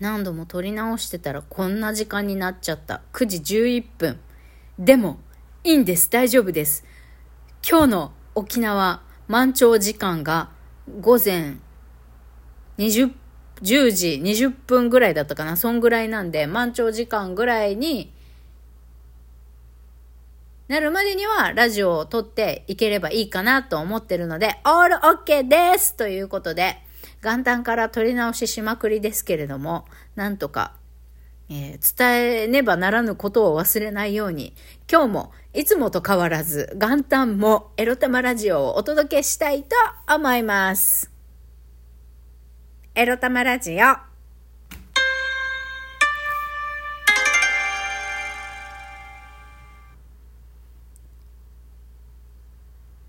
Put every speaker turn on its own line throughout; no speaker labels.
何度も撮り直してたらこんな時間になっちゃった。9時11分。でも、いいんです。大丈夫です。今日の沖縄満潮時間が午前20 10時20分ぐらいだったかな。そんぐらいなんで、満潮時間ぐらいになるまでにはラジオを撮っていければいいかなと思ってるので、オールオッケーですということで、元旦から撮り直ししまくりですけれども、なんとか、えー、伝えねばならぬことを忘れないように、今日もいつもと変わらず元旦もエロ玉ラジオをお届けしたいと思います。エロ玉ラジオ。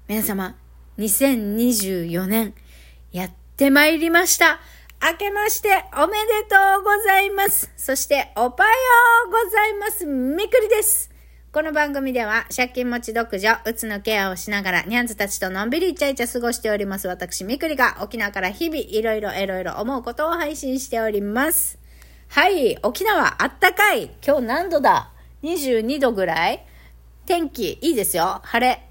皆様、2024年、やってまいりました。明けましておめでとうございます。そして、おはようございます。みくりです。この番組では、借金持ち独女、うつのケアをしながら、ニャンズたちとのんびりイチャイチャ過ごしております。私、みくりが、沖縄から日々、いろいろいろいろ思うことを配信しております。はい、沖縄、あったかい。今日何度だ ?22 度ぐらい？天気、いいですよ。晴れ。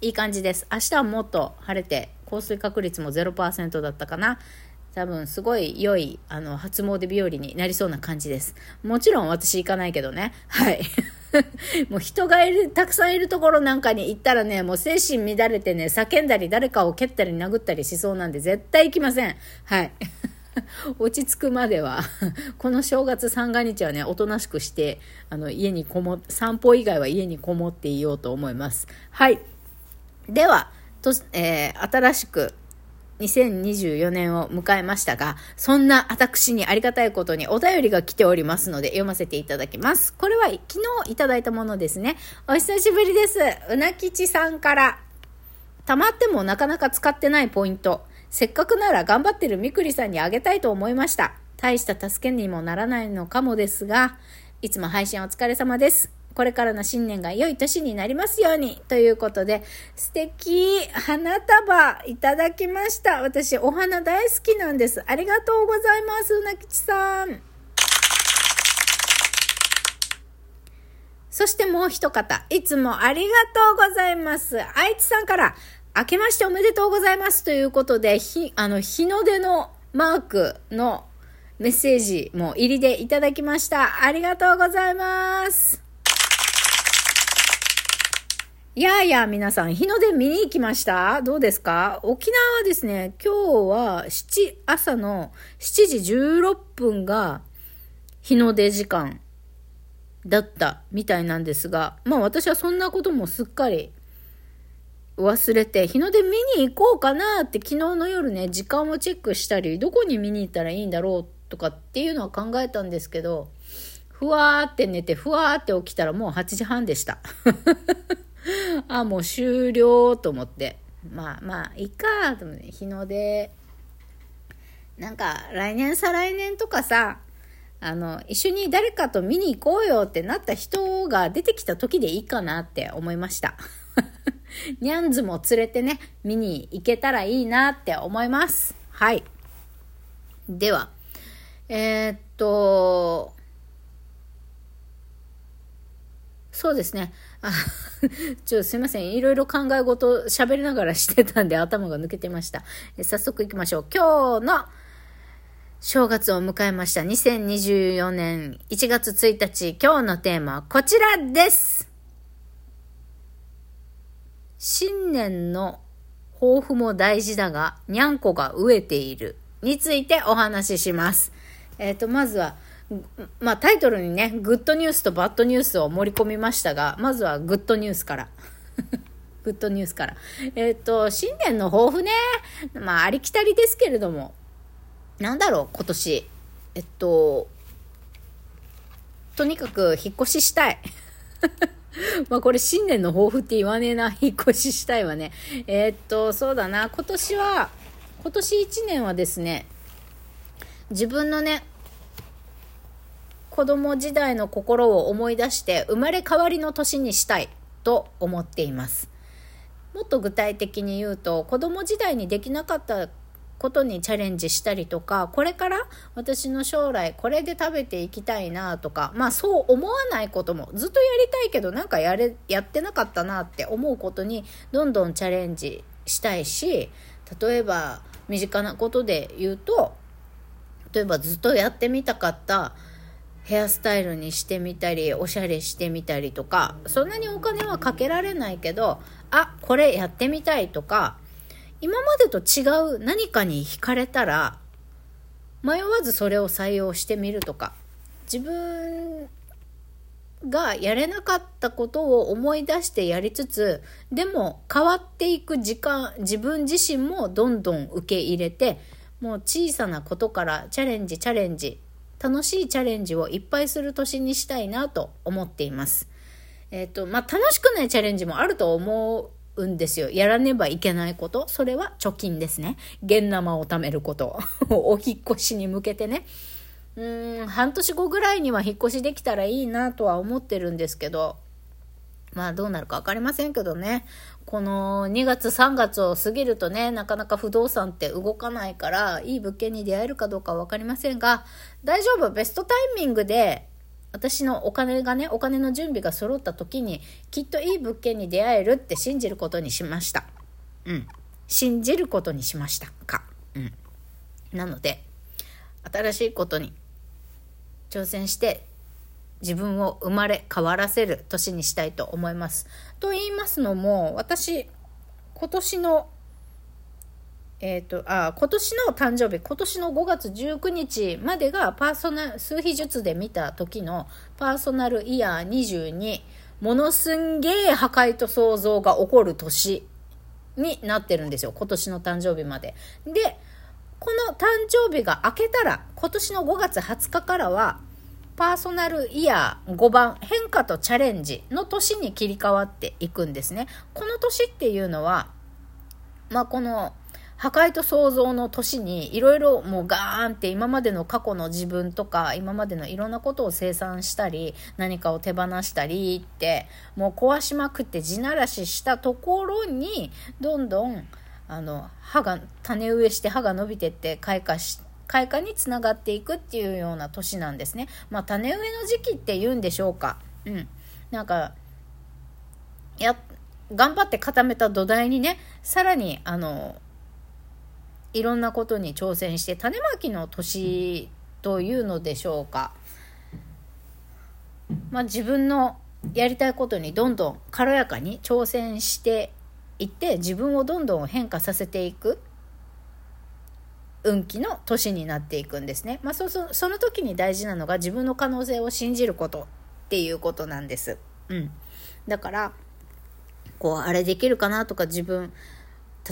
いい感じです。明日はもっと晴れて、降水確率も0%だったかな。多分すごい良い、あの、初詣日和になりそうな感じです。もちろん私行かないけどね。はい。もう人がいる、たくさんいるところなんかに行ったらね、もう精神乱れてね、叫んだり誰かを蹴ったり殴ったりしそうなんで絶対行きません。はい。落ち着くまではこの正月三が日はね、おとなしくして、あの、家にこも、散歩以外は家にこもっていようと思います。はい。では、とえー、新しく2024年を迎えましたが、そんな私にありがたいことにお便りが来ておりますので読ませていただきます。これは昨日いただいたものですね。お久しぶりです。うなきちさんから。溜まってもなかなか使ってないポイント。せっかくなら頑張ってるみくりさんにあげたいと思いました。大した助けにもならないのかもですが、いつも配信お疲れ様です。これからの新年が良い年になりますように。ということで、素敵花束いただきました。私、お花大好きなんです。ありがとうございます、うなきちさん。そしてもう一方、いつもありがとうございます。愛知さんから、明けましておめでとうございますということで、ひ、あの、日の出のマークのメッセージも入りでいただきました。ありがとうございます。いやいや、皆さん、日の出見に行きました？どうですか？沖縄はですね、今日は7、朝の7時16分が日の出時間だったみたいなんですが、まあ私はそんなこともすっかり忘れて、日の出見に行こうかなって昨日の夜ね、時間をチェックしたり、どこに見に行ったらいいんだろうとかっていうのは考えたんですけど、ふわーって寝て、ふわーって起きたらもう8時半でした。あ、もう終了と思って。まあまあ、いいか、と思って、日の出。なんか、来年再来年とかさ、あの、一緒に誰かと見に行こうよってなった人が出てきた時でいいかなって思いました。ニャンズも連れてね、見に行けたらいいなって思います。はい。では、えー、っと、そうですね。あ ちょ、すいません。いろいろ考え事喋りながらしてたんで頭が抜けてました。早速行きましょう。今日の正月を迎えました。2024年1月1日。今日のテーマはこちらです。新年の抱負も大事だが、にゃんこが飢えているについてお話しします。えっ、ー、と、まずは、まあタイトルにね、グッドニュースとバッドニュースを盛り込みましたが、まずはグッドニュースから。グッドニュースから。えっ、ー、と、新年の抱負ね、まあありきたりですけれども、なんだろう、今年。えっと、とにかく引っ越ししたい。まあこれ新年の抱負って言わねえな。引っ越ししたいわね。えー、っと、そうだな。今年は、今年1年はですね、自分のね、子供時代の心を思い出して生まれ変わりの年にしたいと思っています。もっと具体的に言うと子供時代にできなかったことにチャレンジしたりとか、これから私の将来これで食べていきたいなとか、まあそう思わないこともずっとやりたいけどなんかやれ、やってなかったなって思うことにどんどんチャレンジしたいし、例えば身近なことで言うと、例えばずっとやってみたかったヘアスタイルにしてみたり、おしゃれしてみたりとか、そんなにお金はかけられないけど、あ、これやってみたいとか、今までと違う何かに惹かれたら、迷わずそれを採用してみるとか、自分がやれなかったことを思い出してやりつつ、でも変わっていく時間、自分自身もどんどん受け入れて、もう小さなことからチャレンジチャレンジ、楽しいチャレンジをいっぱいする年にしたいなと思っています。えっ、ー、と、まあ、楽しくないチャレンジもあると思うんですよ。やらねばいけないこと。それは貯金ですね。現生を貯めること。お引越しに向けてね。うん、半年後ぐらいには引っ越しできたらいいなとは思ってるんですけど、まあどうなるか分かりませんけどね。この2月3月を過ぎるとね、なかなか不動産って動かないから、いい物件に出会えるかどうか分かりませんが、大丈夫、ベストタイミングで私のお金がね、お金の準備が揃った時に、きっといい物件に出会えるって信じることにしました。うん。信じることにしましたか。うん。なので、新しいことに挑戦して、自分を生まれ変わらせる年にしたいと思います。と言いますのも、私、今年のえっ、ー、と、あ、今年の誕生日、今年の5月19日までがパーソナル、数秘術で見た時のパーソナルイヤー22、ものすんげえ破壊と創造が起こる年になってるんですよ。今年の誕生日まで。で、この誕生日が明けたら、今年の5月20日からは、パーソナルイヤー5番変化とチャレンジの年に切り替わっていくんですね。この年っていうのは、まあこの破壊と創造の年にいろいろもうガーンって今までの過去の自分とか今までのいろんなことを清算したり何かを手放したりってもう壊しまくって地ならししたところにどんどんあの歯が種植えして歯が伸びてって開花し開花につながっていくっていうような年なんですね。まあ種植えの時期って言うんでしょうか。うん。なんかや頑張って固めた土台にねさらにあのいろんなことに挑戦して種まきの年というのでしょうか。まあ、自分のやりたいことにどんどん軽やかに挑戦していって自分をどんどん変化させていく運気の年になっていくんですね。まあ、そそその時に大事なのが自分の可能性を信じることっていうことなんです。うん。だから、こう、あれできるかなとか自分、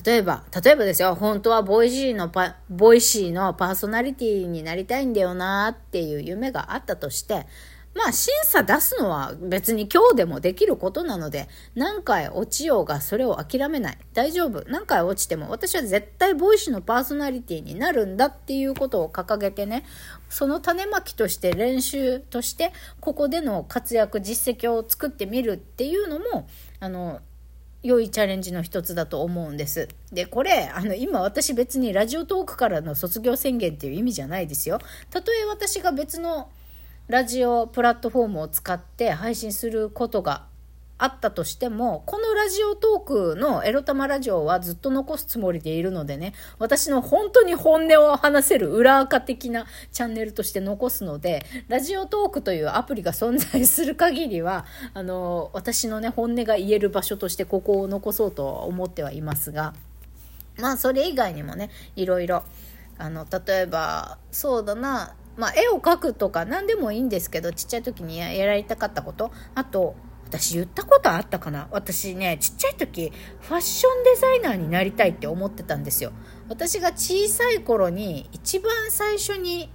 例えば、例えばですよ、本当は Voicy のパ、 Voicy のパーソナリティになりたいんだよなっていう夢があったとして、まあ審査出すのは別に今日でもできることなので、何回落ちようがそれを諦めない。大丈夫。何回落ちても私は絶対 Voicy のパーソナリティになるんだっていうことを掲げてね、その種まきとして練習として、ここでの活躍、実績を作ってみるっていうのも、あの、良いチャレンジの一つだと思うんです。で、これ、あの、今私別に Radiotalk からの卒業宣言っていう意味じゃないですよ。たとえ私が別のラジオプラットフォームを使って配信することがあったとしても、このラジオトークのエロ玉ラジオはずっと残すつもりでいるのでね、私の本当に本音を話せる裏垢的なチャンネルとして残すので、ラジオトークというアプリが存在する限りは、あの、私のね、本音が言える場所としてここを残そうと思ってはいますが、まあ、それ以外にもね、いろいろ、あの、例えば、そうだな、まあ、絵を描くとか何でもいいんですけど、ちっちゃい時にやられたかったこと、あと、私言ったことあったかな？私ね、ちっちゃい時、ファッションデザイナーになりたいって思ってたんですよ。私が小さい頃に一番最初に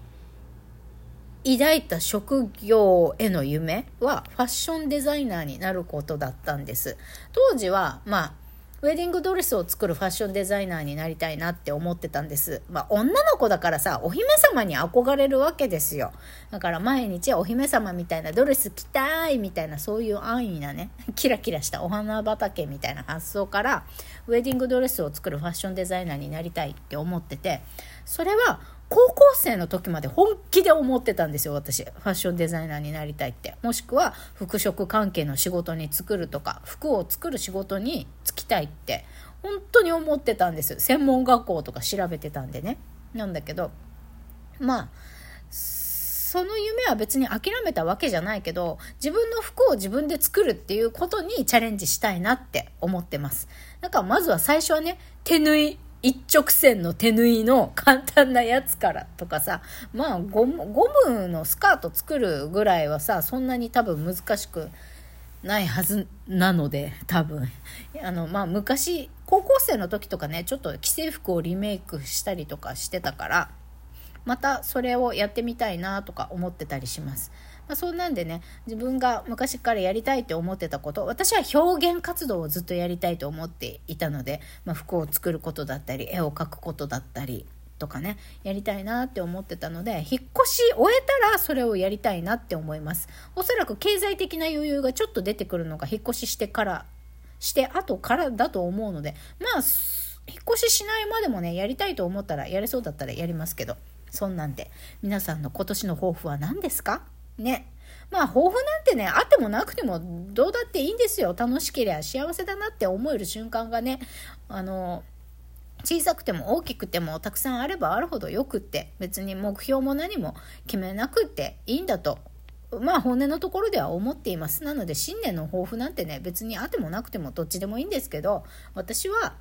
抱いた職業への夢はファッションデザイナーになることだったんです。当時は、まあ、ウェディングドレスを作るファッションデザイナーになりたいなって思ってたんです。まあ、女の子だからさ、お姫様に憧れるわけですよ。だから毎日お姫様みたいなドレス着たいみたいなそういう安易なね、キラキラしたお花畑みたいな発想から、ウェディングドレスを作るファッションデザイナーになりたいって思ってて、それは高校生の時まで本気で思ってたんですよ、私。ファッションデザイナーになりたいって。もしくは、服飾関係の仕事に作るとか、服を作る仕事に就きたいって、本当に思ってたんです。専門学校とか調べてたんでね。なんだけど、まあ、その夢は別に諦めたわけじゃないけど、自分の服を自分で作るっていうことにチャレンジしたいなって思ってます。だからまずは最初はね、手縫い一直線の手縫いの簡単なやつからとかさ、まあゴム、ゴムのスカート作るぐらいはさ、そんなに多分難しくないはずなので、多分。あの、まあ昔、高校生の時とかね、ちょっと既製服をリメイクしたりとかしてたから、またそれをやってみたいなとか思ってたりします。まあ、そんなんでね自分が昔からやりたいって思ってたこと私は表現活動をずっとやりたいと思っていたので、まあ、服を作ることだったり絵を描くことだったりとかねやりたいなって思ってたので引っ越し終えたらそれをやりたいなって思いますおそらく経済的な余裕がちょっと出てくるのが引っ越ししてからして後からだと思うのでまあ引っ越ししないまでもねやりたいと思ったらやれそうだったらやりますけどそんなんで皆さんの今年の抱負は何ですか？ね。まあ、抱負なんてね、あってもなくてもどうだっていいんですよ。楽しければ幸せだなって思える瞬間がね、あの、小さくても大きくてもたくさんあればあるほどよくって、別に目標も何も決めなくっていいんだとまあ本音のところでは思っています。なので新年の抱負なんてね、別にあってもなくてもどっちでもいいんですけど、私は、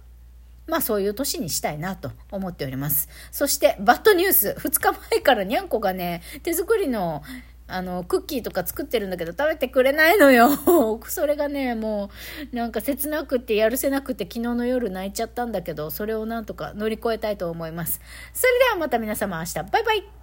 まあそういう年にしたいなと思っております。そしてバッドニュース、2日前からにゃんこがね、手作りのあの、クッキーとか作ってるんだけど食べてくれないのよ。それがね、もう、なんか切なくってやるせなくて昨日の夜泣いちゃったんだけど、それをなんとか乗り越えたいと思います。それではまた皆様明日、バイバイ